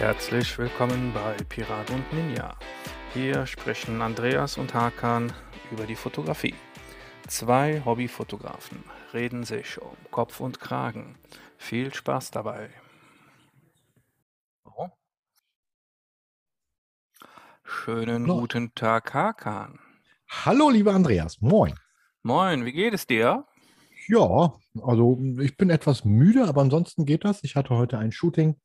Herzlich willkommen bei Pirat und Ninja. Hier sprechen Andreas und Hakan über die Fotografie. Zwei Hobbyfotografen reden sich um Kopf und Kragen. Viel Spaß dabei. Oh. Schönen Hallo. guten Tag, Hakan. Hallo, lieber Andreas. Moin. Moin, wie geht es dir? Ja, also ich bin etwas müde, aber ansonsten geht das. Ich hatte heute ein Shooting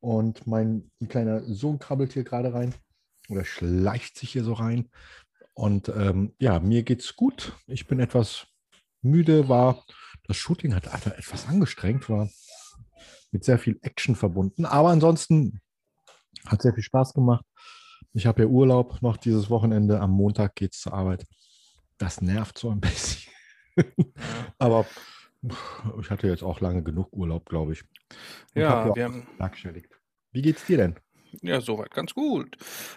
und mein kleiner Sohn krabbelt hier gerade rein oder schleicht sich hier so rein. Und ähm, ja, mir geht's gut. Ich bin etwas müde, war das Shooting hat einfach etwas angestrengt, war mit sehr viel Action verbunden. Aber ansonsten hat sehr viel Spaß gemacht. Ich habe ja Urlaub noch dieses Wochenende. Am Montag geht's zur Arbeit. Das nervt so ein bisschen. Aber ich hatte jetzt auch lange genug Urlaub, glaube ich. Und Ja, hab wir haben. Wie geht's dir denn? ja soweit ganz gut.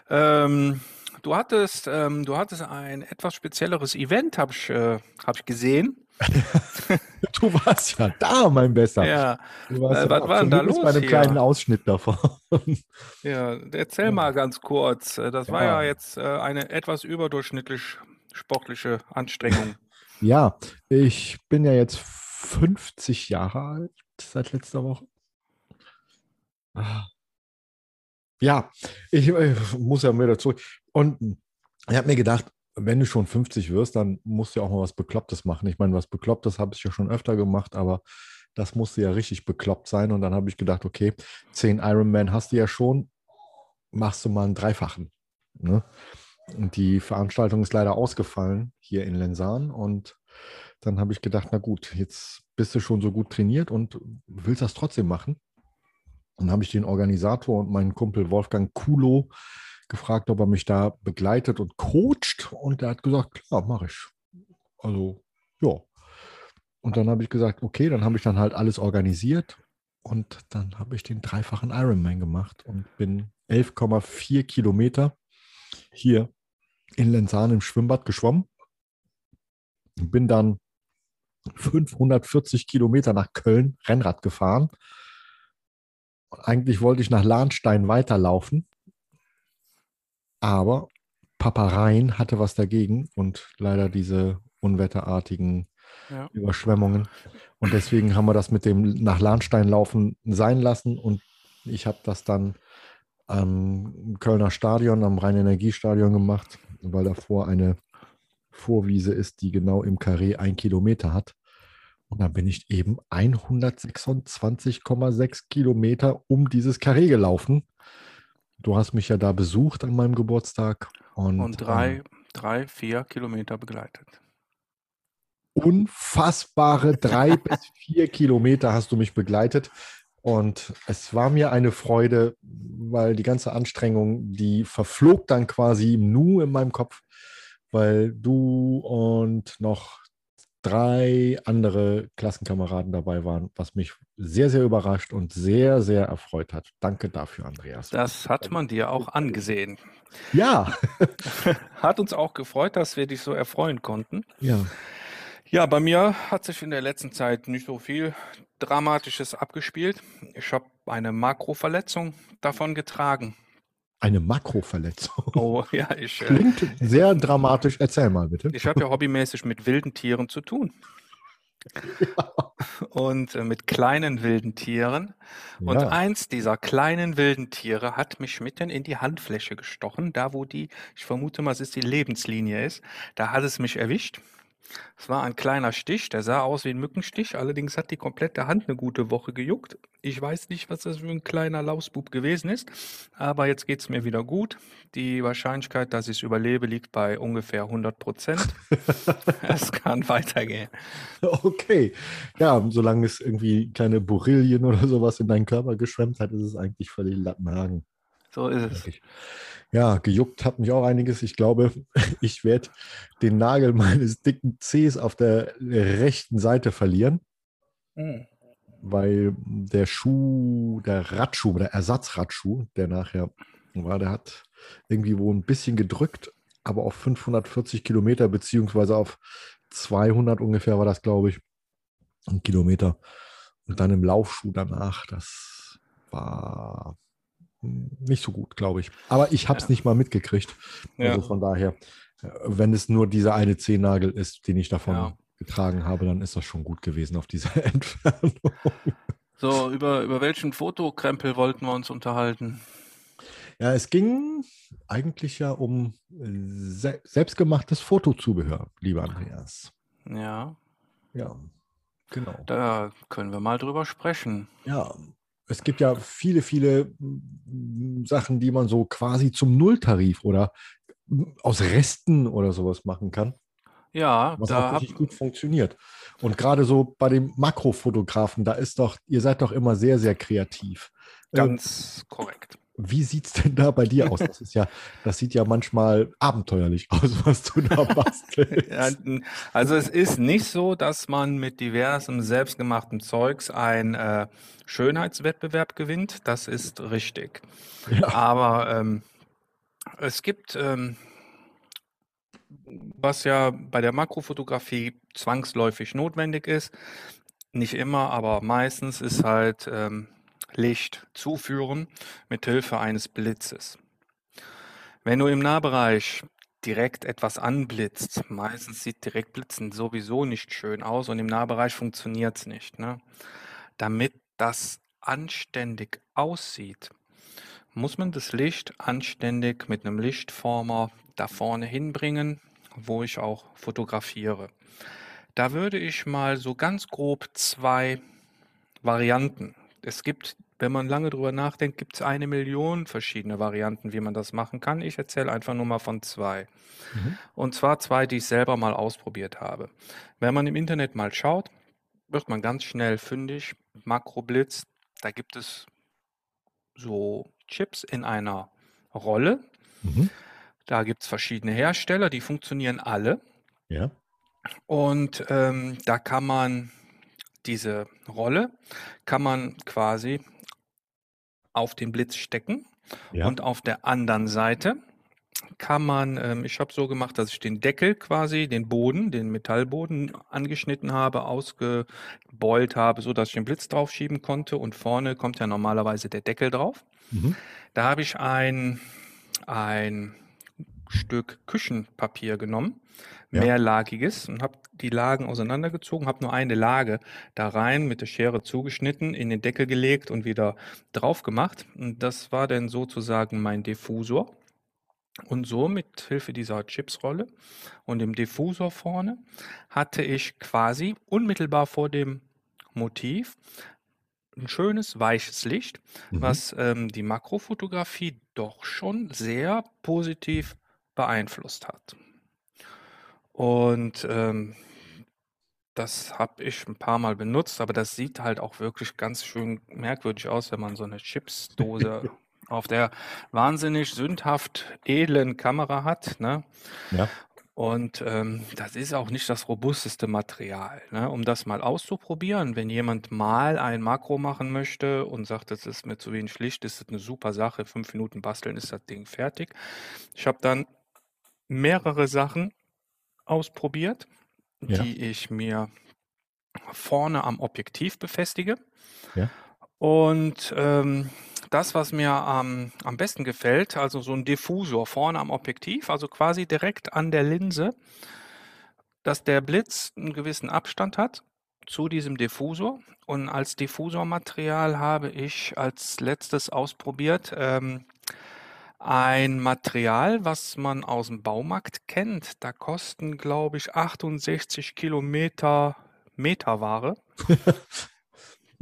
Ähm, du hattest, ähm, du hattest ein etwas spezielleres Event, habe ich, äh, hab ich gesehen. Du warst ja da, mein Besser. Ja, Du warst Äh, ja was war denn da los bei einem hier? kleinen Ausschnitt davon. ja, erzähl Ja. mal ganz kurz. Äh, Das war ja Ja. jetzt äh, eine etwas überdurchschnittlich sportliche Anstrengung. Ja, ich bin ja jetzt 50 Jahre alt seit letzter Woche. Ah. Ja, ich äh, muss ja wieder zurück. Und ich habe mir gedacht, wenn du schon 50 wirst, dann musst du ja auch mal was Beklopptes machen. Ich meine, was Beklopptes habe ich ja schon öfter gemacht, aber das musste ja richtig bekloppt sein. Und dann habe ich gedacht, okay, 10 Ironman hast du ja schon, machst du mal einen Dreifachen. Ne? Und die Veranstaltung ist leider ausgefallen hier in Lensahn. Und dann habe ich gedacht, na gut, jetzt bist du schon so gut trainiert und willst das trotzdem machen. Dann habe ich den Organisator und meinen Kumpel Wolfgang Kulo gefragt, ob er mich da begleitet und coacht. Und er hat gesagt, klar, mache ich. Also, ja. Und dann habe ich gesagt, okay, dann habe ich dann halt alles organisiert. Und dann habe ich den dreifachen Ironman gemacht und bin 11,4 Kilometer hier in Lenzahn im Schwimmbad geschwommen. Und bin dann 540 Kilometer nach Köln Rennrad gefahren. Und eigentlich wollte ich nach Lahnstein weiterlaufen, aber Papa Rhein hatte was dagegen und leider diese unwetterartigen Ja. Überschwemmungen. Und deswegen haben wir das mit dem nach Lahnstein laufen sein lassen und ich habe das dann am Kölner Stadion, am Rhein-Energiestadion gemacht, weil davor eine Vorwiese ist, die genau im Karree ein Kilometer hat. Und dann bin ich eben 126,6 Kilometer um dieses Karree gelaufen. Du hast mich ja da besucht an meinem Geburtstag. Und, Und drei, drei, vier Kilometer begleitet. äh, unfassbare drei bis vier Kilometer hast du mich begleitet. Und es war mir eine Freude, weil die ganze Anstrengung, die verflog dann quasi im Nu in meinem Kopf, weil du und noch drei andere Klassenkameraden dabei waren, was mich sehr, sehr überrascht und sehr, sehr erfreut hat. Danke dafür, Andreas. Das hat man dir auch angesehen. Ja, Hat uns auch gefreut, dass wir dich so erfreuen konnten. ja. Ja, bei mir hat sich in der letzten Zeit nicht so viel Dramatisches abgespielt. Ich habe eine Makroverletzung davon getragen. Eine Makroverletzung. Oh ja, ich, äh, Klingt sehr dramatisch. Erzähl mal bitte. ich habe ja hobbymäßig mit wilden Tieren zu tun. Und äh, mit kleinen wilden Tieren. Und Ja. eins dieser kleinen wilden Tiere hat mich mitten in die Handfläche gestochen, da wo die, ich vermute mal, es ist die Lebenslinie ist. Da hat es mich erwischt. Es war ein kleiner Stich, der sah aus wie ein Mückenstich, allerdings hat die komplette Hand eine gute Woche gejuckt. Ich weiß nicht, was das für ein kleiner Lausbub gewesen ist, aber jetzt geht es mir wieder gut. Die Wahrscheinlichkeit, dass ich es überlebe, liegt bei ungefähr 100 Prozent. es kann weitergehen. Okay. Ja, solange es irgendwie keine Borrelien oder sowas in deinen Körper geschwemmt hat, ist es eigentlich völlig Lattenhagen. So ist es. Ja, gejuckt hat mich auch einiges. Ich glaube, ich werde den Nagel meines dicken Zehs auf der rechten Seite verlieren, Hm. weil der Schuh, der Radschuh, der Ersatzradschuh, der nachher war, der hat irgendwie wohl ein bisschen gedrückt, aber auf 540 Kilometer, beziehungsweise auf 200 ungefähr war das, glaube ich, ein Kilometer. Und dann im Laufschuh danach, das war nicht so gut, glaube ich. Aber ich habe es Ja. nicht mal mitgekriegt. Ja. Also von daher, äh, wenn es nur dieser eine Zehennagel ist, den ich davon Ja. getragen habe, dann ist das schon gut gewesen auf dieser Entfernung. So, über, über welchen Fotokrempel wollten wir uns unterhalten? Ja, es ging eigentlich ja um äh, se selbstgemachtes Fotozubehör, lieber Andreas. Ja, Ja, genau. da können wir mal drüber sprechen. Ja, es gibt ja viele, viele mm, Sachen, die man so quasi zum Nulltarif oder mm, aus Resten oder sowas machen kann, Ja, was da auch richtig gut funktioniert. Und gerade so bei den Makrofotografen, da ist doch, ihr seid doch immer sehr, sehr kreativ. Äh, ganz korrekt. Wie sieht es denn da bei dir aus? Das ist ja, das sieht ja manchmal abenteuerlich aus, was du da bastelst. Ja, also es ist nicht so, dass man mit diversem selbstgemachtem Zeugs ein äh, Schönheitswettbewerb gewinnt. Das ist richtig. Ja, Aber ähm, es gibt, ähm, was ja bei der Makrofotografie zwangsläufig notwendig ist, nicht immer, aber meistens ist halt ähm, Licht zuführen mit Hilfe eines Blitzes. Wenn du im Nahbereich direkt etwas anblitzt, meistens sieht Direktblitzen sowieso nicht schön aus und im Nahbereich funktioniert es nicht. Ne? Damit das anständig aussieht, muss man das Licht anständig mit einem Lichtformer da vorne hinbringen, wo ich auch fotografiere. Da würde ich mal so ganz grob zwei Varianten. Es gibt, wenn man lange drüber nachdenkt, gibt es eine Million verschiedene Varianten, wie man das machen kann. Ich erzähle einfach nur mal von zwei. Mhm. Und zwar zwei, die ich selber mal ausprobiert habe. Wenn man im Internet mal schaut, wird man ganz schnell fündig. Makroblitz, da gibt es so Chips in einer Rolle. Mhm. Da gibt es verschiedene Hersteller, die funktionieren alle. Ja, Und ähm, da kann man diese Rolle, kann man quasi auf den Blitz stecken. ja, Und auf der anderen Seite kann man, ähm, ich habe so gemacht, dass ich den Deckel quasi, den Boden, den Metallboden angeschnitten habe, ausgebeult habe, so dass ich den Blitz draufschieben konnte. Und vorne kommt ja normalerweise der Deckel drauf. mhm. Da habe ich ein, ein Stück Küchenpapier genommen, Ja. mehrlagiges, und habe die Lagen auseinandergezogen, habe nur eine Lage da rein mit der Schere zugeschnitten, in den Deckel gelegt und wieder drauf gemacht. Und das war dann sozusagen mein Diffusor. Und so mit Hilfe dieser Chipsrolle und dem Diffusor vorne hatte ich quasi unmittelbar vor dem Motiv ein schönes weiches Licht, Mhm. was ähm, die Makrofotografie doch schon sehr positiv beeinflusst hat. Und ähm, das habe ich ein paar Mal benutzt, aber das sieht halt auch wirklich ganz schön merkwürdig aus, wenn man so eine Chipsdose auf der wahnsinnig sündhaft edlen Kamera hat. Ne? Ja, Und ähm, das ist auch nicht das robusteste Material. Ne? Um das mal auszuprobieren, wenn jemand mal ein Makro machen möchte und sagt, das ist mir zu wenig Licht, ist das eine super Sache. Fünf Minuten basteln ist das Ding fertig. Ich habe dann mehrere Sachen ausprobiert, ja, die ich mir vorne am Objektiv befestige. ja, Und ähm, das, was mir am, am besten gefällt, also so ein Diffusor vorne am Objektiv, also quasi direkt an der Linse, dass der Blitz einen gewissen Abstand hat zu diesem Diffusor. Und als Diffusormaterial habe ich als letztes ausprobiert ähm, ein Material, was man aus dem Baumarkt kennt. Da kosten, glaube ich, 68 Kilometer Meterware.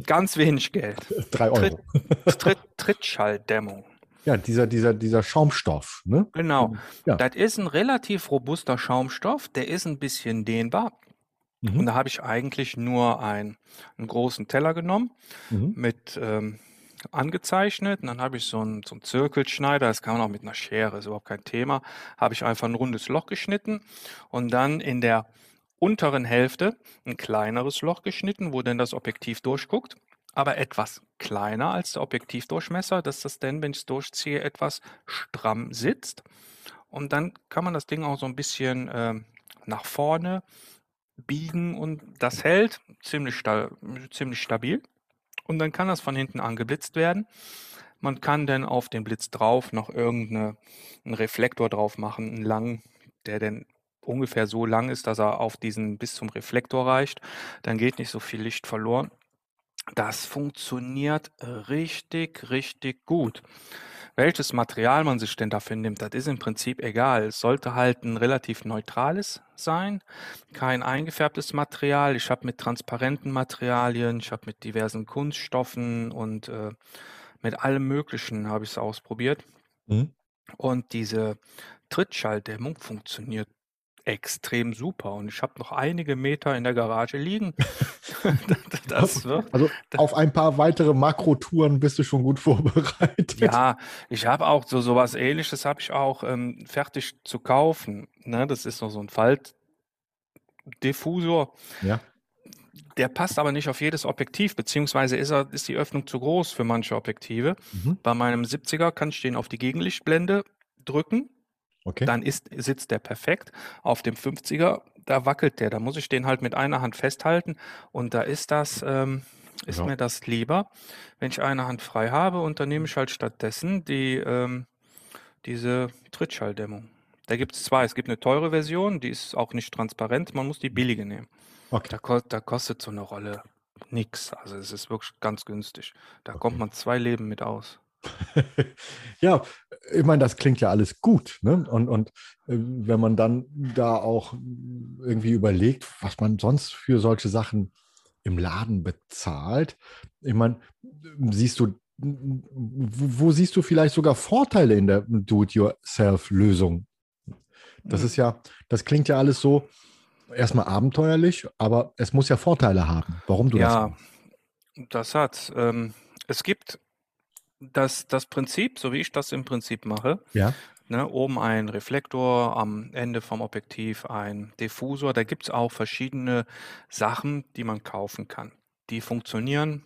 Ganz wenig Geld. drei Tritt, Euro. Tritt, Trittschalldämmung. Ja, dieser, dieser, dieser Schaumstoff, ne? Genau. Ja. Das ist ein relativ robuster Schaumstoff, der ist ein bisschen dehnbar. Und Mhm. da habe ich eigentlich nur ein, einen großen Teller genommen, Mhm. mit ähm, angezeichnet. Und dann habe ich so einen, so einen Zirkelschneider, das kann man auch mit einer Schere, ist überhaupt kein Thema. Habe ich einfach ein rundes Loch geschnitten und dann in der unteren Hälfte ein kleineres Loch geschnitten, wo dann das Objektiv durchguckt, aber etwas kleiner als der Objektivdurchmesser, dass das dann, wenn ich es durchziehe, etwas stramm sitzt. Und dann kann man das Ding auch so ein bisschen ähm, nach vorne biegen und das hält ziemlich, sta ziemlich stabil. Und dann kann das von hinten angeblitzt werden. Man kann dann auf den Blitz drauf noch irgendeinen Reflektor drauf machen, einen langen, der dann ungefähr so lang ist, dass er auf diesen bis zum Reflektor reicht. Dann geht nicht so viel Licht verloren. Das funktioniert richtig, richtig gut. Welches Material man sich denn dafür nimmt, das ist im Prinzip egal. Es sollte halt ein relativ neutrales sein, kein eingefärbtes Material. Ich habe mit transparenten Materialien, ich habe mit diversen Kunststoffen und äh, mit allem Möglichen habe ich es ausprobiert. Mhm. Und diese Trittschalldämmung funktioniert extrem super. Und ich habe noch einige Meter in der Garage liegen. das wird, also auf ein paar weitere Makrotouren bist du schon gut vorbereitet. Ja, ich habe auch so sowas ähnliches habe ich auch ähm, fertig zu kaufen. Ne? Das ist noch so ein Faltdiffusor. Ja. Der passt aber nicht auf jedes Objektiv, beziehungsweise ist, er, ist die Öffnung zu groß für manche Objektive. Mhm. Bei meinem 70er kann ich den auf die Gegenlichtblende drücken Okay. Dann ist, sitzt der perfekt. Auf dem 50er, da wackelt der. Da muss ich den halt mit einer Hand festhalten. Und da ist das, ähm, ist ja. mir das lieber, wenn ich eine Hand frei habe. Und dann nehme ich halt stattdessen die, ähm, diese Trittschalldämmung. Da gibt es zwei. Es gibt eine teure Version, die ist auch nicht transparent. Man muss die billige nehmen. Okay. Da, da kostet so eine Rolle nichts. Also es ist wirklich ganz günstig. Da okay. kommt man zwei Leben mit aus. ja, ich meine, das klingt ja alles gut. Ne? Und, und äh, wenn man dann da auch irgendwie überlegt, was man sonst für solche Sachen im Laden bezahlt, ich meine, siehst du, wo siehst du vielleicht sogar Vorteile in der Do-it-yourself-Lösung? Das ist ja, das klingt ja alles so erstmal abenteuerlich, aber es muss ja Vorteile haben. Warum du ja, das? Ja, das hat. Ähm, es gibt das, das Prinzip, so wie ich das im Prinzip mache, Ja. ne, oben ein Reflektor, am Ende vom Objektiv ein Diffusor. Da gibt es auch verschiedene Sachen, die man kaufen kann. Die funktionieren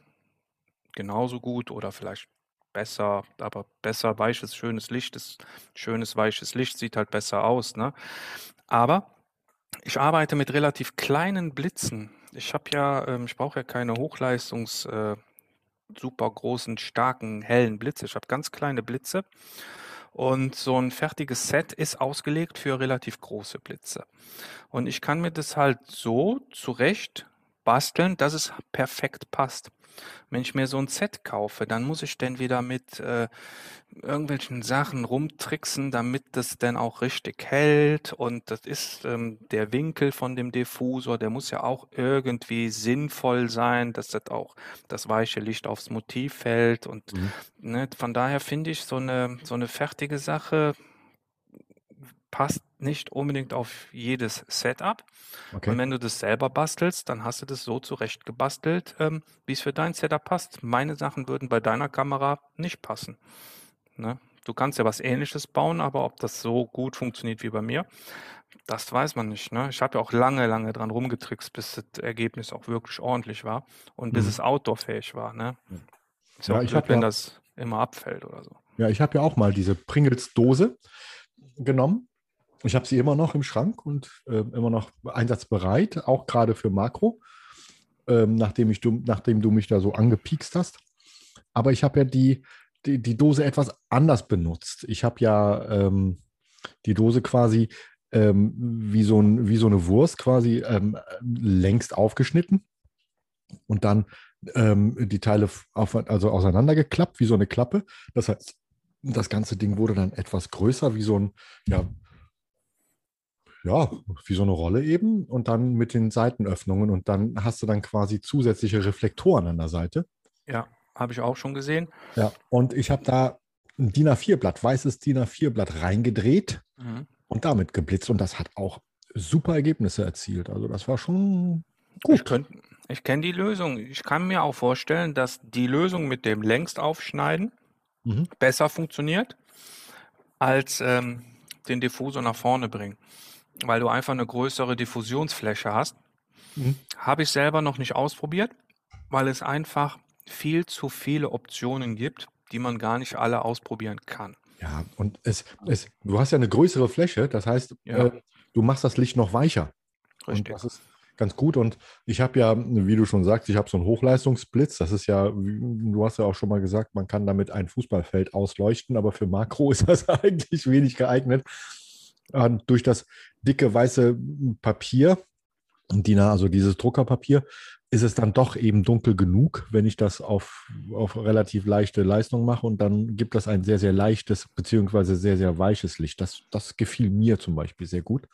genauso gut oder vielleicht besser, aber besser weiches, schönes Licht ist schönes weiches Licht, sieht halt besser aus. Ne? Aber ich arbeite mit relativ kleinen Blitzen. Ich habe ja, ähm, ich brauche ja keine Hochleistungs, äh, super großen, starken, hellen Blitze. Ich habe ganz kleine Blitze. Und so ein fertiges Set ist ausgelegt für relativ große Blitze. Und ich kann mir das halt so zurecht basteln, dass es perfekt passt. Wenn ich mir so ein Set kaufe, dann muss ich dann wieder mit äh, irgendwelchen Sachen rumtricksen, damit das dann auch richtig hält. Und das ist ähm, der Winkel von dem Diffusor, der muss ja auch irgendwie sinnvoll sein, dass das auch das weiche Licht aufs Motiv fällt. Und mhm. ne, von daher finde ich so eine, so eine fertige Sache passt nicht unbedingt auf jedes Setup. Okay. Und wenn du das selber bastelst, dann hast du das so zurecht gebastelt, ähm, wie es für dein Setup passt. Meine Sachen würden bei deiner Kamera nicht passen. Ne? Du kannst ja was ähnliches bauen, aber ob das so gut funktioniert wie bei mir, das weiß man nicht. Ne? Ich habe ja auch lange, lange dran rumgetrickst, bis das Ergebnis auch wirklich ordentlich war und bis mhm. es outdoorfähig war. Ne? Ist ja, ja auch blöd, wenn ja, das immer abfällt oder so. Ja, ich habe ja auch mal diese Pringles-Dose genommen ich habe sie immer noch im Schrank und äh, immer noch einsatzbereit, auch gerade für Makro, ähm, nachdem, ich du, nachdem du mich da so angepiekst hast. Aber ich habe ja die, die, die, Dose etwas anders benutzt. Ich habe ja ähm, die Dose quasi ähm, wie, so ein, wie so eine Wurst quasi ähm, längst aufgeschnitten und dann ähm, die Teile auf, also auseinandergeklappt, wie so eine Klappe. Das heißt, das ganze Ding wurde dann etwas größer, wie so ein, ja, ja, wie so eine Rolle eben und dann mit den Seitenöffnungen und dann hast du dann quasi zusätzliche Reflektoren an der Seite. Ja, habe ich auch schon gesehen. Ja, und ich habe da ein DIN A4-Blatt, weißes DIN A4-Blatt reingedreht mhm. und damit geblitzt und das hat auch super Ergebnisse erzielt. Also das war schon gut. Ich, ich kenne die Lösung. Ich kann mir auch vorstellen, dass die Lösung mit dem längst aufschneiden mhm. besser funktioniert als ähm, den Diffusor nach vorne bringen weil du einfach eine größere Diffusionsfläche hast. Mhm. Habe ich selber noch nicht ausprobiert, weil es einfach viel zu viele Optionen gibt, die man gar nicht alle ausprobieren kann. Ja, und es, es, du hast ja eine größere Fläche, das heißt, ja. äh, du machst das Licht noch weicher. Richtig. Und das ist ganz gut. Und ich habe ja, wie du schon sagst, ich habe so einen Hochleistungsblitz. Das ist ja, du hast ja auch schon mal gesagt, man kann damit ein Fußballfeld ausleuchten, aber für Makro ist das eigentlich wenig geeignet. Und durch das dicke weiße Papier, DIN also dieses Druckerpapier, ist es dann doch eben dunkel genug, wenn ich das auf, auf relativ leichte Leistung mache und dann gibt das ein sehr, sehr leichtes beziehungsweise sehr, sehr weiches Licht. Das, das gefiel mir zum Beispiel sehr gut.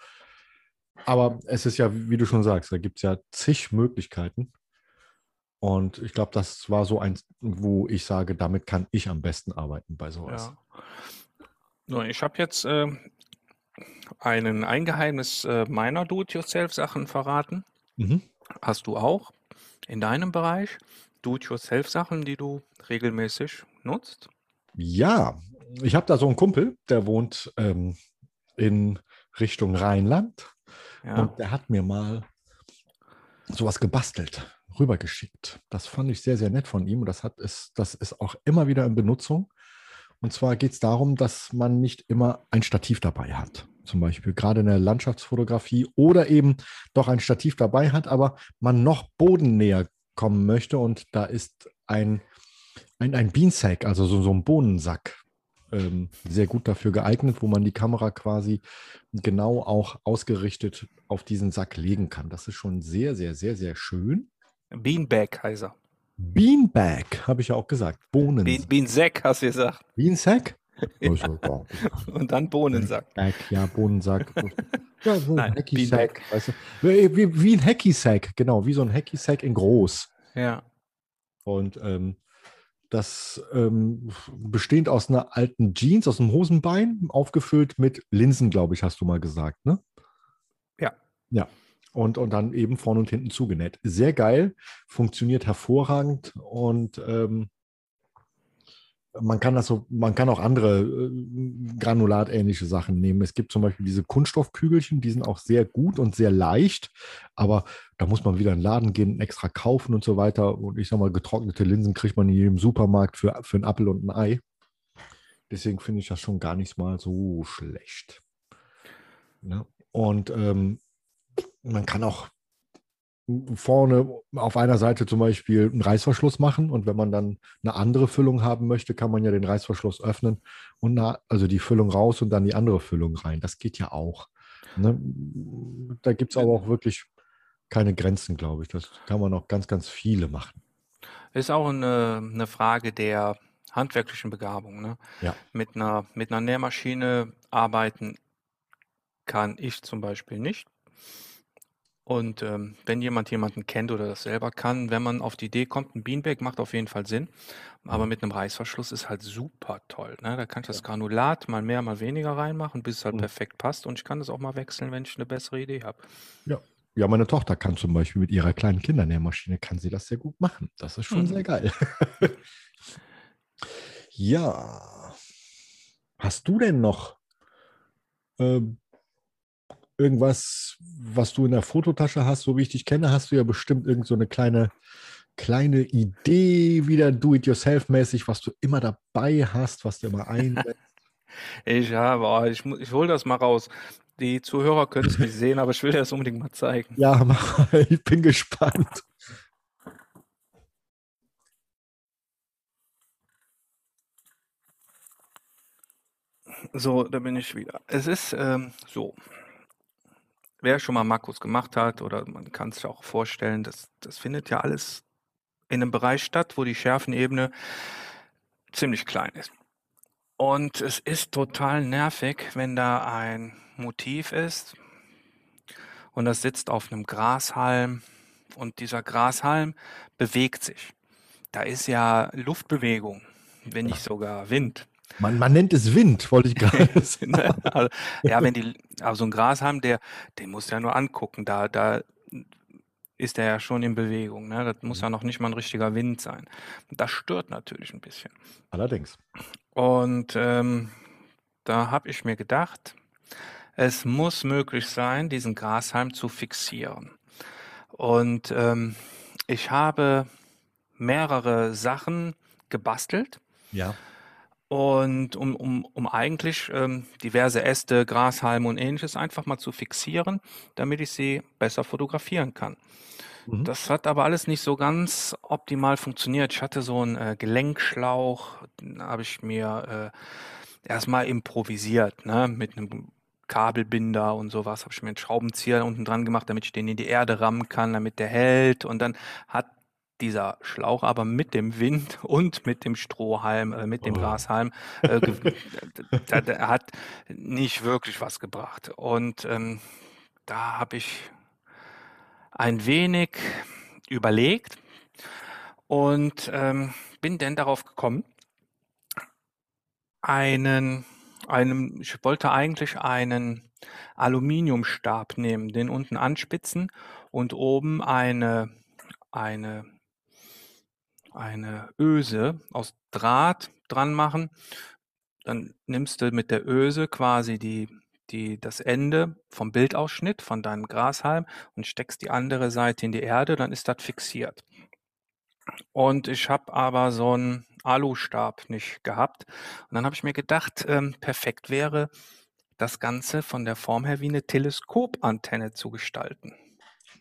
Aber es ist ja, wie du schon sagst, da gibt es ja zig Möglichkeiten. Und ich glaube, das war so eins, wo ich sage, damit kann ich am besten arbeiten bei sowas. Ja. Ich habe jetzt äh, einen, ein Geheimnis äh, meiner Do-it-yourself-Sachen verraten. Mhm. Hast du auch in deinem Bereich Do-it-yourself-Sachen, die du regelmäßig nutzt? Ja, ich habe da so einen Kumpel, der wohnt ähm, in Richtung Rheinland. Ja. Und der hat mir mal sowas gebastelt, rübergeschickt. Das fand ich sehr, sehr nett von ihm. Und das, hat es, das ist auch immer wieder in Benutzung. Und zwar geht es darum, dass man nicht immer ein Stativ dabei hat. Zum Beispiel gerade in der Landschaftsfotografie oder eben doch ein Stativ dabei hat, aber man noch bodennäher kommen möchte. Und da ist ein, ein, ein Beansack, also so, so ein Bohnensack, ähm, sehr gut dafür geeignet, wo man die Kamera quasi genau auch ausgerichtet auf diesen Sack legen kann. Das ist schon sehr, sehr, sehr, sehr schön. Beanbag heißt er. Beanbag, habe ich ja auch gesagt. Bohnen. Bean, Beansack hast du gesagt. Beansack? Und dann Bohnensack. Ja, Bohnensack. ja, so ein Hacky-Sack. Weißt du? wie, wie, ein Hacky-Sack, genau, wie so ein Hacky-Sack in groß. Ja. Und ähm, das ähm, bestehend aus einer alten Jeans, aus einem Hosenbein, aufgefüllt mit Linsen, glaube ich, hast du mal gesagt, ne? Ja. Ja. Und, und dann eben vorne und hinten zugenäht. Sehr geil, funktioniert hervorragend und ähm, man kann das so, man kann auch andere äh, granulatähnliche Sachen nehmen. Es gibt zum Beispiel diese Kunststoffkügelchen, die sind auch sehr gut und sehr leicht, aber da muss man wieder in den Laden gehen, extra kaufen und so weiter. Und ich sag mal, getrocknete Linsen kriegt man in jedem Supermarkt für, für einen Apfel und ein Ei. Deswegen finde ich das schon gar nicht mal so schlecht. Ja. Und ähm, man kann auch vorne auf einer Seite zum Beispiel einen Reißverschluss machen und wenn man dann eine andere Füllung haben möchte, kann man ja den Reißverschluss öffnen und na, also die Füllung raus und dann die andere Füllung rein. Das geht ja auch. Ne? Da gibt es aber auch wirklich keine Grenzen, glaube ich. Das kann man auch ganz, ganz viele machen. Ist auch eine, eine Frage der handwerklichen Begabung. Ne? Ja. Mit, einer, mit einer Nährmaschine arbeiten kann ich zum Beispiel nicht. Und ähm, wenn jemand jemanden kennt oder das selber kann, wenn man auf die Idee kommt, ein Beanbag macht auf jeden Fall Sinn. Aber mhm. mit einem Reißverschluss ist halt super toll. Ne? Da kann ich das Granulat mal mehr, mal weniger reinmachen, bis es halt mhm. perfekt passt. Und ich kann das auch mal wechseln, wenn ich eine bessere Idee habe. Ja. Ja, meine Tochter kann zum Beispiel mit ihrer kleinen Kindernährmaschine, kann sie das sehr gut machen. Das ist schon mhm. sehr geil. ja. Hast du denn noch ähm, irgendwas, was du in der Fototasche hast, so wie ich dich kenne, hast du ja bestimmt irgend so eine kleine, kleine Idee, wieder do-it-yourself-mäßig, was du immer dabei hast, was du immer einsetzt. ich habe, ich, ich hole das mal raus. Die Zuhörer können es nicht sehen, aber ich will dir das unbedingt mal zeigen. Ja, mach ich bin gespannt. So, da bin ich wieder. Es ist ähm, so, wer schon mal Makros gemacht hat oder man kann sich auch vorstellen, das, das findet ja alles in einem Bereich statt, wo die Schärfenebene ziemlich klein ist. Und es ist total nervig, wenn da ein Motiv ist und das sitzt auf einem Grashalm und dieser Grashalm bewegt sich. Da ist ja Luftbewegung, wenn nicht sogar Wind. Man, man nennt es Wind, wollte ich gerade sagen. Also, ja, wenn die, aber so ein Grashalm, der, den muss ja nur angucken, da, da ist der ja schon in Bewegung. Ne? Das muss ja noch nicht mal ein richtiger Wind sein. Das stört natürlich ein bisschen. Allerdings. Und ähm, da habe ich mir gedacht, es muss möglich sein, diesen Grashalm zu fixieren. Und ähm, ich habe mehrere Sachen gebastelt. Ja Und um, um, um eigentlich ähm, diverse Äste, Grashalme und ähnliches einfach mal zu fixieren, damit ich sie besser fotografieren kann. Mhm. Das hat aber alles nicht so ganz optimal funktioniert. Ich hatte so einen äh, Gelenkschlauch, den habe ich mir äh, erstmal improvisiert, ne, mit einem Kabelbinder und sowas. Habe ich mir einen Schraubenzieher unten dran gemacht, damit ich den in die Erde rammen kann, damit der hält. Und dann hat dieser Schlauch aber mit dem Wind und mit dem Strohhalm, äh, mit dem Oh. Grashalm, äh, der hat nicht wirklich was gebracht. Und ähm, da habe ich ein wenig überlegt und ähm, bin dann darauf gekommen, einen, einen, ich wollte eigentlich einen Aluminiumstab nehmen, den unten anspitzen und oben eine, eine, eine Öse aus Draht dran machen. Dann nimmst du mit der Öse quasi die, die, das Ende vom Bildausschnitt von deinem Grashalm und steckst die andere Seite in die Erde, dann ist das fixiert. Und ich habe aber so einen Alustab nicht gehabt. Und dann habe ich mir gedacht, ähm, perfekt wäre, das Ganze von der Form her wie eine Teleskopantenne zu gestalten.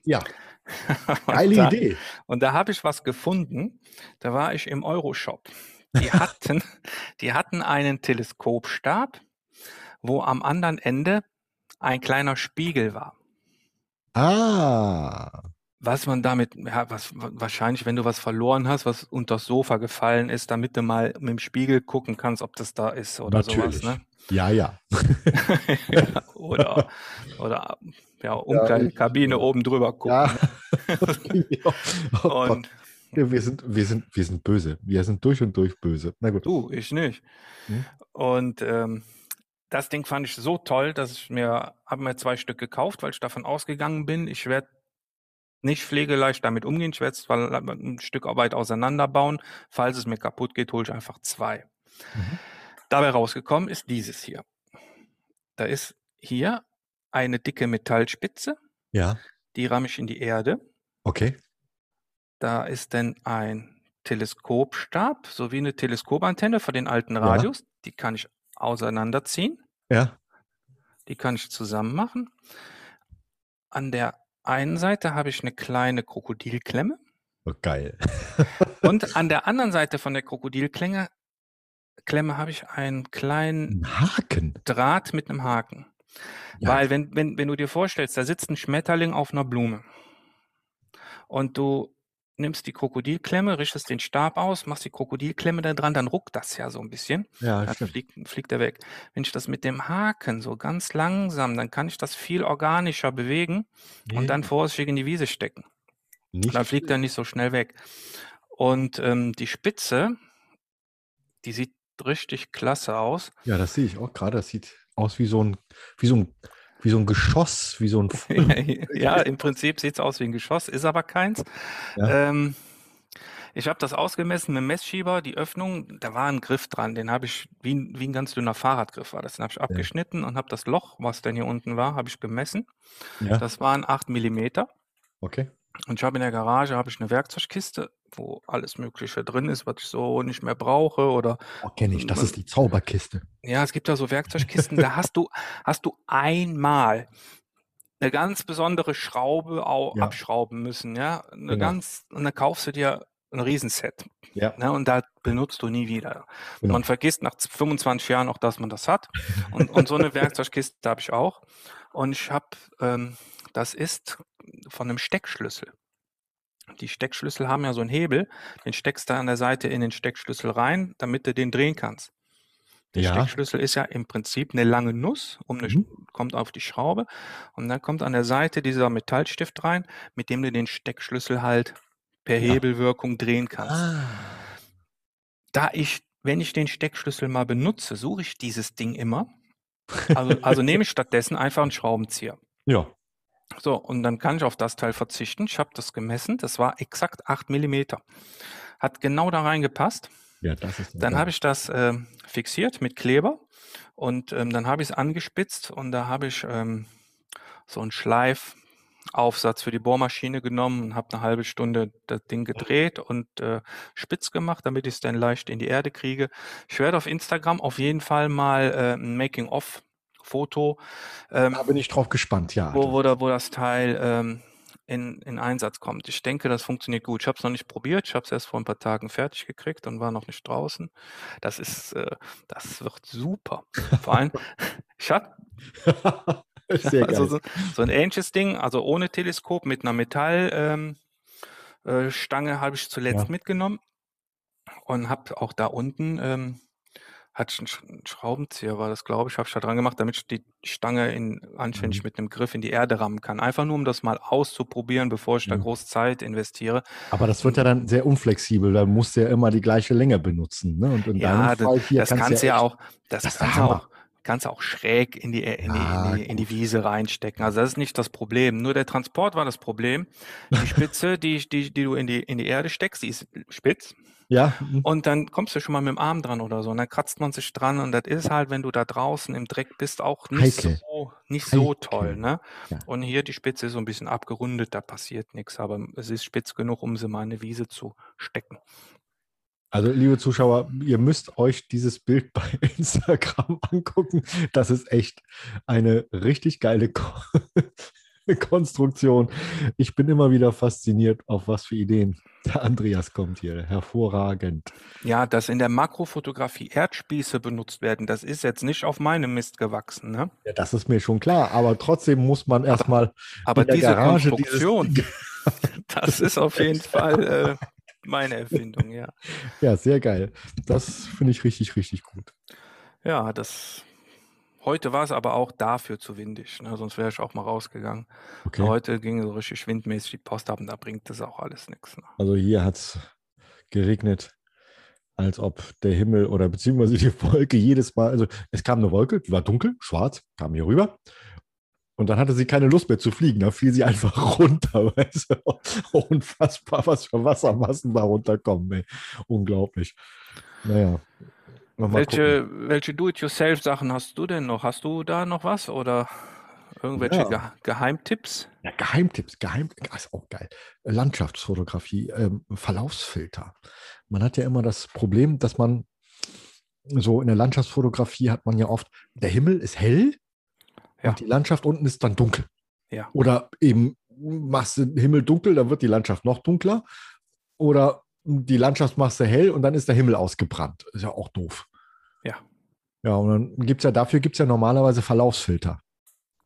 Ja, geile Idee. Und da habe ich was gefunden. Da war ich im Euroshop. Die hatten, die hatten einen Teleskopstab, wo am anderen Ende ein kleiner Spiegel war. Ah, Was man damit, ja, was wa- wahrscheinlich, wenn du was verloren hast, was unters Sofa gefallen ist, damit du mal mit dem Spiegel gucken kannst, ob das da ist oder sowas, natürlich. ne? Ja, ja. Ja, oder, oder ja, Umkleidekabine ich- oben drüber gucken. Ja. oh Gott. Und Ja, wir sind, wir sind, wir sind böse. Wir sind durch und durch böse. Na gut. du, ich nicht. Hm? Und ähm, das Ding fand ich so toll, dass ich mir, habe mir zwei Stück gekauft, weil ich davon ausgegangen bin, ich werde nicht pflegeleicht damit umgehen. Ich werde es zwar ein Stück weit auseinanderbauen. Falls es mir kaputt geht, hole ich einfach zwei. Mhm. Dabei rausgekommen ist dieses hier. Da ist hier eine dicke Metallspitze, Ja, die ramme ich in die Erde. okay. Da ist dann ein Teleskopstab sowie eine Teleskopantenne für den alten Ja. Radius. Die kann ich auseinanderziehen. Ja. Die kann ich zusammen machen. An der einen Seite habe ich eine kleine Krokodilklemme Oh, geil. und an der anderen Seite von der Krokodilklemme Klemme habe ich einen kleinen Ein Haken. Draht mit einem Haken. Ja. Weil wenn, wenn, wenn du dir vorstellst, da sitzt ein Schmetterling auf einer Blume und du nimmst die Krokodilklemme, richtest den Stab aus, machst die Krokodilklemme da dran, dann ruckt das ja so ein bisschen. Ja, Dann stimmt. fliegt, fliegt er weg. Wenn ich das mit dem Haken so ganz langsam, dann kann ich das viel organischer bewegen und dann vorsichtig in die Wiese stecken. nicht Dann fliegt er nicht so schnell weg. Und ähm, die Spitze, die sieht richtig klasse aus. Ja, das sehe ich auch gerade. Das sieht aus wie so ein, wie so ein, wie so ein Geschoss, wie so ein. ja, im Prinzip sieht es aus wie ein Geschoss, ist aber keins. Ja. Ähm, ich habe das ausgemessen mit dem Messschieber, die Öffnung, da war ein Griff dran, den habe ich, wie, ein- wie ein ganz dünner Fahrradgriff war das, den habe ich abgeschnitten und habe das Loch, was denn hier unten war, habe ich gemessen. Ja, Das waren 8 Millimeter. okay. Und ich habe in der Garage habe ich eine Werkzeugkiste, wo alles Mögliche drin ist, was ich so nicht mehr brauche oder Oh, kenne ich. Das ist die Zauberkiste. Ja, es gibt da so Werkzeugkisten, da hast du, hast du einmal eine ganz besondere Schraube au Ja. abschrauben müssen, ja. Eine Genau. ganz, und dann kaufst du dir ein Riesenset, Ja, ne, und da benutzt du nie wieder. Genau. Man vergisst nach 25 Jahren auch, dass man das hat. Und, und so eine Werkzeugkiste habe ich auch. Und ich habe, ähm, das ist von einem Steckschlüssel. Die Steckschlüssel haben ja so einen Hebel, den steckst du an der Seite in den Steckschlüssel rein, damit du den drehen kannst. Der Ja. Steckschlüssel ist ja im Prinzip eine lange Nuss, um eine, Mhm. kommt auf die Schraube und dann kommt an der Seite dieser Metallstift rein, mit dem du den Steckschlüssel halt per Ja. Hebelwirkung drehen kannst. Ah. Da ich, wenn ich den Steckschlüssel mal benutze, suche ich dieses Ding immer. Also, also nehme ich stattdessen einfach einen Schraubenzieher. Ja. So, und dann kann ich auf das Teil verzichten. Ich habe das gemessen, das war exakt 8 Millimeter. Hat genau da reingepasst. Ja, das ist. Dann habe ich das ähm, fixiert mit Kleber und ähm, dann habe ich es angespitzt und da habe ich ähm, so einen Schleif, Aufsatz für die Bohrmaschine genommen und habe eine halbe Stunde das Ding gedreht und äh, spitz gemacht, damit ich es dann leicht in die Erde kriege. Ich werde auf Instagram auf jeden Fall mal äh, ein Making-of-Foto, ähm, Da bin ich drauf gespannt, ja. wo, wo, wo das Teil ähm, in, in Einsatz kommt. Ich denke, das funktioniert gut. Ich habe es noch nicht probiert. Ich habe es erst vor ein paar Tagen fertig gekriegt und war noch nicht draußen. Das ist, äh, das wird super. Vor allem, ich habe also so, so ein ähnliches Ding, also ohne Teleskop mit einer Metallstange ähm, äh, habe ich zuletzt Ja. mitgenommen und habe auch da unten ähm, hatte ich einen Sch- einen Schraubenzieher, war das glaube ich, habe ich da dran gemacht, damit ich die Stange in, anständig Mhm. mit einem Griff in die Erde rammen kann. Einfach nur, um das mal auszuprobieren, bevor ich da Mhm. groß Zeit investiere. Aber das wird ja dann sehr unflexibel. Da musst du ja immer die gleiche Länge benutzen. Ne? Und in Ja, deinem das, Fall hier das kannst du ja echt- auch, das, das ist kannst der du Hammer. auch, kannst du auch schräg in die, in, die, Ja, in, die, in die gut. Wiese reinstecken. Also das ist nicht das Problem. Nur der Transport war das Problem. Die Spitze, die, die, die du in die, in die Erde steckst, die ist spitz. Ja, mhm. Und dann kommst du schon mal mit dem Arm dran oder so. Und dann kratzt man sich dran. Und das ist halt, wenn du da draußen im Dreck bist, auch nicht Heikel. so, nicht so toll. Ne? Ja. Und hier die Spitze ist so ein bisschen abgerundet, da passiert nichts. Aber es ist spitz genug, um sie mal in eine Wiese zu stecken. Also, liebe Zuschauer, ihr müsst euch dieses Bild bei Instagram angucken. Das ist echt eine richtig geile Konstruktion. Ich bin immer wieder fasziniert, auf was für Ideen der Andreas kommt hier. Hervorragend. Ja, dass in der Makrofotografie Erdspieße benutzt werden, das ist jetzt nicht auf meinem Mist gewachsen. Ne? Ja, das ist mir schon klar, aber trotzdem muss man erstmal Aber der diese Garage Konstruktion, das ist auf jeden Fall äh, meine Erfindung, ja. Ja, sehr geil. Das finde ich richtig, richtig gut. Ja, das. Heute war es aber auch dafür zu windig, ne? sonst wäre ich auch mal rausgegangen. Okay. Heute ging so richtig windmäßig die Post ab und da bringt das auch alles nichts. Ne? Also hier hat es geregnet, als ob der Himmel oder beziehungsweise die Wolke jedes Mal, also es kam eine Wolke, die war dunkel, schwarz, kam hier rüber. Und dann hatte sie keine Lust mehr zu fliegen. Da fiel sie einfach runter. Weißt du? Unfassbar, was für Wassermassen da runterkommen. Ey. Unglaublich. Naja. Gucken. Welche, welche Do-it-yourself-Sachen hast du denn noch? Hast du da noch was oder irgendwelche Ja. Ge Geheimtipps? Ja, Geheimtipps, Geheim, ist auch geil. Landschaftsfotografie, ähm, Verlaufsfilter. Man hat ja immer das Problem, dass man so in der Landschaftsfotografie hat man ja oft, der Himmel ist hell Ja. und die Landschaft unten ist dann dunkel. Ja. Oder eben machst du den Himmel dunkel, dann wird die Landschaft noch dunkler. Oder die Landschaft machst du hell und dann ist der Himmel ausgebrannt. Ist ja auch doof. Ja. Ja, und dann gibt es ja, dafür gibt es ja normalerweise Verlaufsfilter.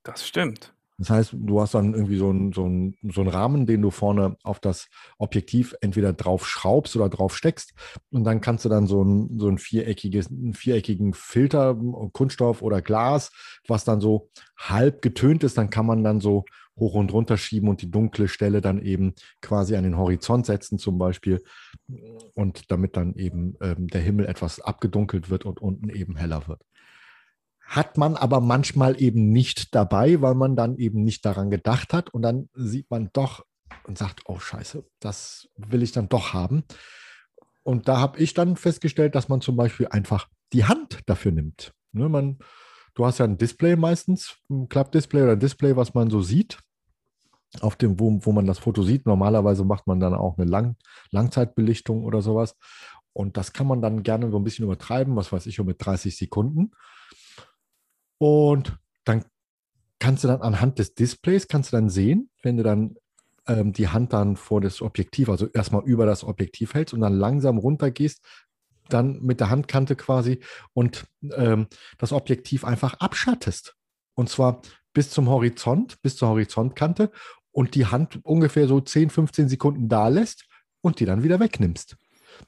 Das stimmt. Das heißt, du hast dann irgendwie so einen so einen- so einen Rahmen, den du vorne auf das Objektiv entweder drauf schraubst oder drauf steckst. Und dann kannst du dann so ein, so ein viereckiges, einen viereckigen Filter, Kunststoff oder Glas, was dann so halb getönt ist, dann kann man dann so hoch und runter schieben und die dunkle Stelle dann eben quasi an den Horizont setzen, zum Beispiel. Und damit dann eben ähm, der Himmel etwas abgedunkelt wird und unten eben heller wird hat man aber manchmal eben nicht dabei, weil man dann eben nicht daran gedacht hat und dann sieht man doch und sagt, oh scheiße, das will ich dann doch haben. Und da habe ich dann festgestellt, dass man zum Beispiel einfach die Hand dafür nimmt. Ne, man, du hast ja ein Display meistens, ein Klappdisplay oder ein Display, was man so sieht, auf dem, wo, wo man das Foto sieht. Normalerweise macht man dann auch eine Lang Langzeitbelichtung oder sowas. Und das kann man dann gerne so ein bisschen übertreiben, was weiß ich, mit 30 Sekunden. Und dann kannst du dann anhand des Displays, kannst du dann sehen, wenn du dann ähm, die Hand dann vor das Objektiv, also erstmal über das Objektiv hältst und dann langsam runtergehst, dann mit der Handkante quasi und ähm, das Objektiv einfach abschattest. Und zwar bis zum Horizont, bis zur Horizontkante und die Hand ungefähr so 10, 15 Sekunden da lässt und die dann wieder wegnimmst.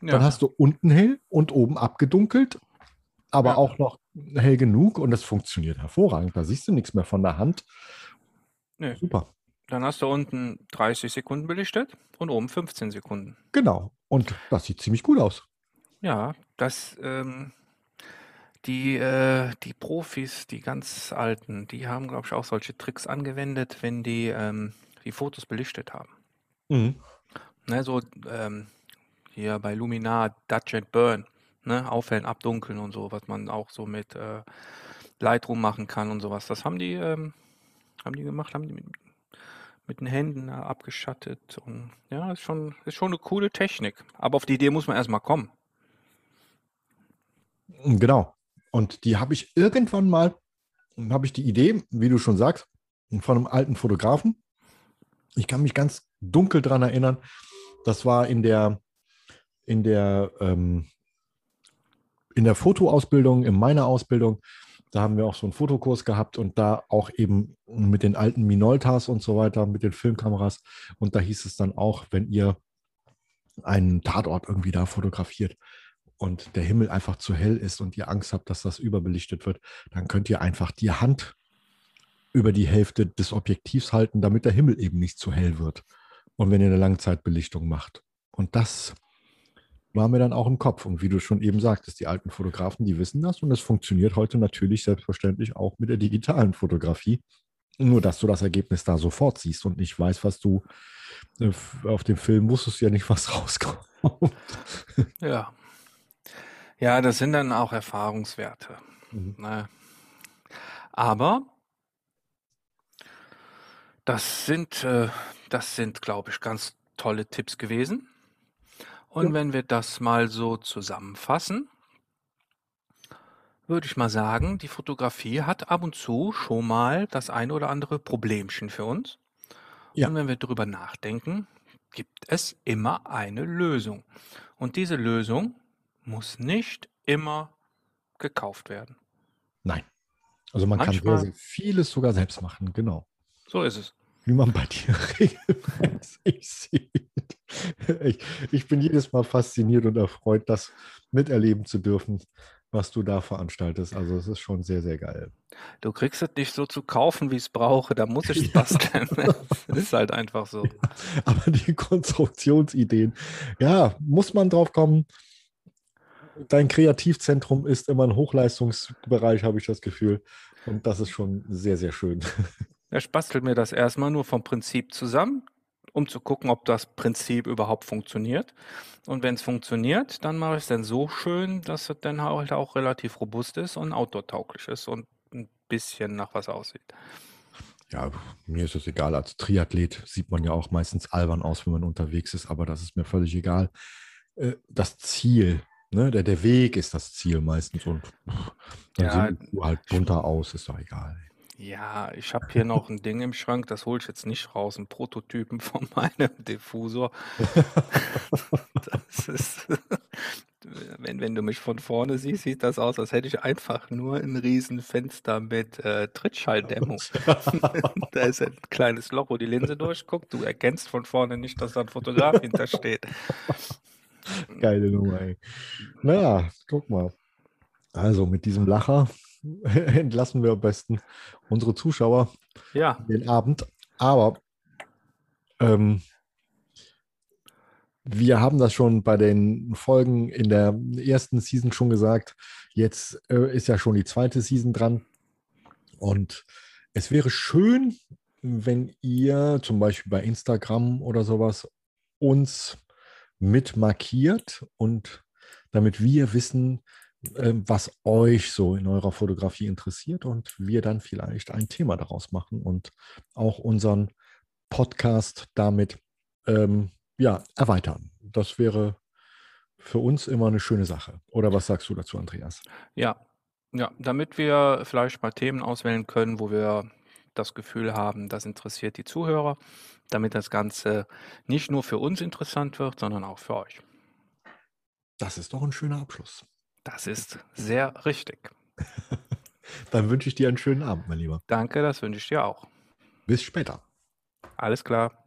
Ja. Dann hast du unten hell und oben abgedunkelt, aber Ja. auch noch hell genug und das funktioniert hervorragend. Da siehst du nichts mehr von der Hand. Nö. Super. Dann hast du unten 30 Sekunden belichtet und oben 15 Sekunden. Genau. Und das sieht ziemlich gut aus. Ja, das, ähm, die, äh, die Profis, die ganz Alten, die haben, glaube ich, auch solche Tricks angewendet, wenn die ähm, die Fotos belichtet haben. Ne, so ähm, hier bei Luminar, Dutch and Burn, ne, aufhellen, abdunkeln und so, was man auch so mit äh, Lightroom machen kann und sowas. Das haben die, ähm, haben die gemacht, haben die mit, mit den Händen da abgeschattet. Und ja, ist schon, ist schon eine coole Technik. Aber auf die Idee muss man erstmal kommen. Genau. Und die habe ich irgendwann mal, habe ich die Idee, wie du schon sagst, von einem alten Fotografen. Ich kann mich ganz dunkel daran erinnern. Das war in der, in der, ähm, in der Fotoausbildung, in meiner Ausbildung. Da haben wir auch so einen Fotokurs gehabt und da auch eben mit den alten Minoltas und so weiter, mit den Filmkameras. Und da hieß es dann auch, wenn ihr einen Tatort irgendwie da fotografiert und der Himmel einfach zu hell ist und ihr Angst habt, dass das überbelichtet wird, dann könnt ihr einfach die Hand über die Hälfte des Objektivs halten, damit der Himmel eben nicht zu hell wird. Und wenn ihr eine Langzeitbelichtung macht. Und das war mir dann auch im Kopf. Und wie du schon eben sagtest, die alten Fotografen, die wissen das und es funktioniert heute natürlich selbstverständlich auch mit der digitalen Fotografie. Nur, dass du das Ergebnis da sofort siehst und nicht weißt, was du äh, auf dem Film wusstest ja nicht, was rauskommt. Ja. Ja, das sind dann auch Erfahrungswerte. Mhm. Ne? Aber das sind, äh, das sind, glaube ich, ganz tolle Tipps gewesen. Und Ja. wenn wir das mal so zusammenfassen, würde ich mal sagen, die Fotografie hat ab und zu schon mal das ein oder andere Problemchen für uns. Ja. Und wenn wir drüber nachdenken, gibt es immer eine Lösung. Und diese Lösung muss nicht immer gekauft werden. Nein. Also man kann sehr, Manchmal- sehr vieles sogar selbst machen, genau. So ist es. Wie man bei dir regelmäßig sieht. Ich, ich bin jedes Mal fasziniert und erfreut, das miterleben zu dürfen, was du da veranstaltest. Also es ist schon sehr, sehr geil. Du kriegst es nicht so zu kaufen, wie ich es brauche. Da muss ich es Ja. basteln. Das ist halt einfach so. Aber die Konstruktionsideen, ja, muss man drauf kommen. Dein Kreativzentrum ist immer ein Hochleistungsbereich, habe ich das Gefühl. Und das ist schon sehr, sehr schön. Ich bastel mir das erstmal nur vom Prinzip zusammen, um zu gucken, ob das Prinzip überhaupt funktioniert. Und wenn es funktioniert, dann mache ich es dann so schön, dass es dann halt auch relativ robust ist und outdoor-tauglich ist und ein bisschen nach was aussieht. Ja, mir ist es egal. Als Triathlet sieht man ja auch meistens albern aus, wenn man unterwegs ist, aber das ist mir völlig egal. Äh, Das Ziel, ne, der, der Weg ist das Ziel meistens und pff, dann Ja, siehst du halt bunter aus, ist doch egal. Ja, ich habe hier noch ein Ding im Schrank, das hole ich jetzt nicht raus, ein Prototypen von meinem Diffusor. Das ist, wenn, wenn du mich von vorne siehst, sieht das aus, als hätte ich einfach nur ein Riesenfenster mit äh, Trittschalldämmung. Da ist ein kleines Loch, wo die Linse durchguckt. Du erkennst von vorne nicht, dass da ein Fotograf hintersteht. Geile Nummer, ey. Naja, guck mal. Also mit diesem Lacher entlassen wir am besten unsere Zuschauer Ja, den Abend. Aber ähm, wir haben das schon bei den Folgen in der ersten Season schon gesagt. Jetzt äh, ist ja schon die zweite Season dran. Und es wäre schön, wenn ihr zum Beispiel bei Instagram oder sowas uns mit markiert und damit wir wissen, äh, was euch so in eurer Fotografie interessiert und wir dann vielleicht ein Thema daraus machen und auch unseren Podcast damit ähm, ja, erweitern. Das wäre für uns immer eine schöne Sache. Oder was sagst du dazu, Andreas? ja, ja, damit wir vielleicht mal Themen auswählen können, wo wir das Gefühl haben, das interessiert die Zuhörer, damit das Ganze nicht nur für uns interessant wird, sondern auch für euch. Das ist doch ein schöner Abschluss. Das ist sehr richtig. Dann wünsche ich dir einen schönen Abend, mein Lieber. Danke, das wünsche ich dir auch. Bis später. Alles klar.